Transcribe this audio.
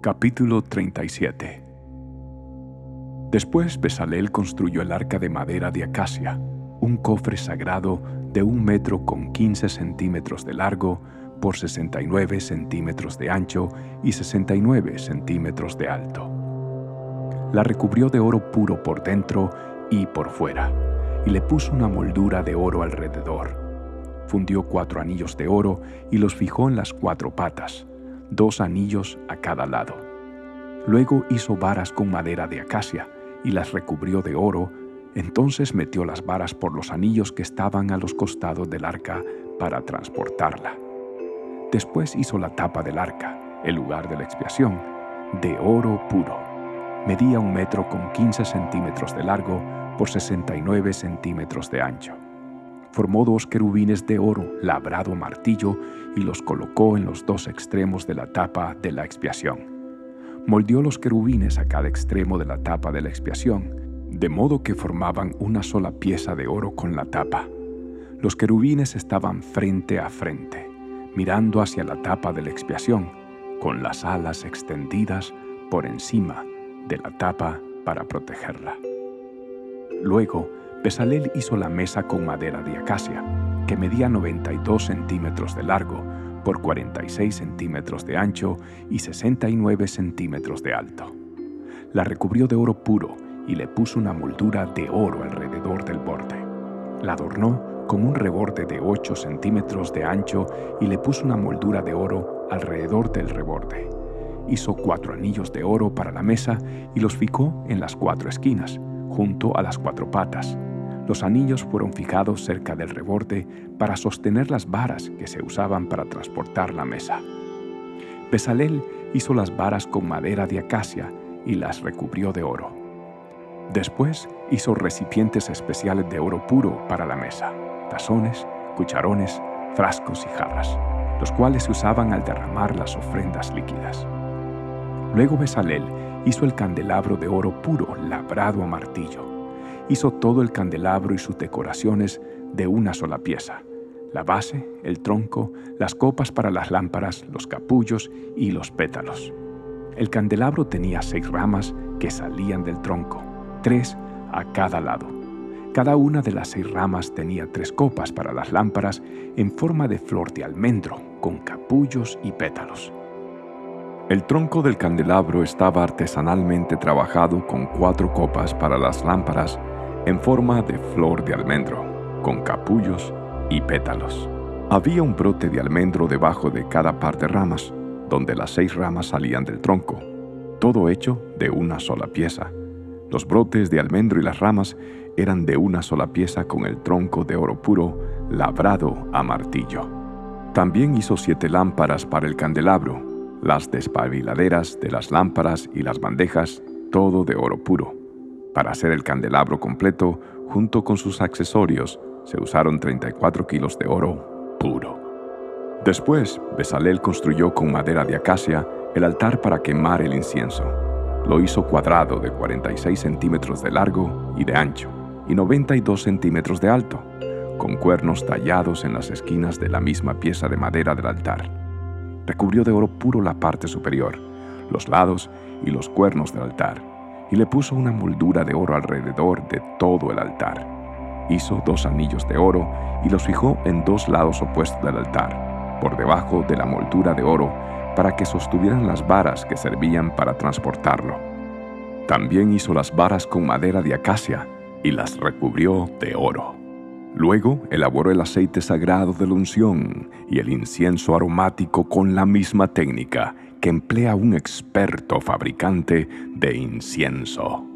Capítulo 37 Después Besalel construyó el arca de madera de acacia, un cofre sagrado de un metro con 15 centímetros de largo por 69 centímetros de ancho y 69 centímetros de alto. La recubrió de oro puro por dentro y por fuera, y le puso una moldura de oro alrededor. Fundió cuatro anillos de oro y los fijó en las cuatro patas, dos anillos a cada lado. Luego hizo varas con madera de acacia y las recubrió de oro, entonces metió las varas por los anillos que estaban a los costados del arca para transportarla. Después hizo la tapa del arca, el lugar de la expiación, de oro puro. Medía un metro con 15 centímetros de largo por 69 centímetros de ancho. Formó dos querubines de oro labrado a martillo y los colocó en los dos extremos de la tapa de la expiación. Moldeó los querubines a cada extremo de la tapa de la expiación, de modo que formaban una sola pieza de oro con la tapa. Los querubines estaban frente a frente mirando hacia la tapa de la expiación, con las alas extendidas por encima de la tapa para protegerla. Luego, Besalel hizo la mesa con madera de acacia, que medía 92 centímetros de largo por 46 centímetros de ancho y 69 centímetros de alto. La recubrió de oro puro y le puso una moldura de oro alrededor del borde. La adornó con un reborde de 8 centímetros de ancho y le puso una moldura de oro alrededor del reborde. Hizo cuatro anillos de oro para la mesa y los fijó en las cuatro esquinas, junto a las cuatro patas. Los anillos fueron fijados cerca del reborde para sostener las varas que se usaban para transportar la mesa. Besalel hizo las varas con madera de acacia y las recubrió de oro. Después hizo recipientes especiales de oro puro para la mesa tazones, cucharones, frascos y jarras, los cuales se usaban al derramar las ofrendas líquidas. Luego Besalel hizo el candelabro de oro puro labrado a martillo. Hizo todo el candelabro y sus decoraciones de una sola pieza. La base, el tronco, las copas para las lámparas, los capullos y los pétalos. El candelabro tenía seis ramas que salían del tronco, tres a cada lado cada una de las seis ramas tenía tres copas para las lámparas en forma de flor de almendro, con capullos y pétalos. El tronco del candelabro estaba artesanalmente trabajado con cuatro copas para las lámparas en forma de flor de almendro, con capullos y pétalos. Había un brote de almendro debajo de cada par de ramas, donde las seis ramas salían del tronco, todo hecho de una sola pieza. Los brotes de almendro y las ramas eran de una sola pieza con el tronco de oro puro labrado a martillo. También hizo siete lámparas para el candelabro, las despabiladeras de las lámparas y las bandejas, todo de oro puro. Para hacer el candelabro completo, junto con sus accesorios, se usaron 34 kilos de oro puro. Después, Besalel construyó con madera de acacia el altar para quemar el incienso. Lo hizo cuadrado de 46 centímetros de largo y de ancho y 92 centímetros de alto, con cuernos tallados en las esquinas de la misma pieza de madera del altar. Recubrió de oro puro la parte superior, los lados y los cuernos del altar, y le puso una moldura de oro alrededor de todo el altar. Hizo dos anillos de oro y los fijó en dos lados opuestos del altar, por debajo de la moldura de oro, para que sostuvieran las varas que servían para transportarlo. También hizo las varas con madera de acacia y las recubrió de oro. Luego elaboró el aceite sagrado de la unción y el incienso aromático con la misma técnica que emplea un experto fabricante de incienso.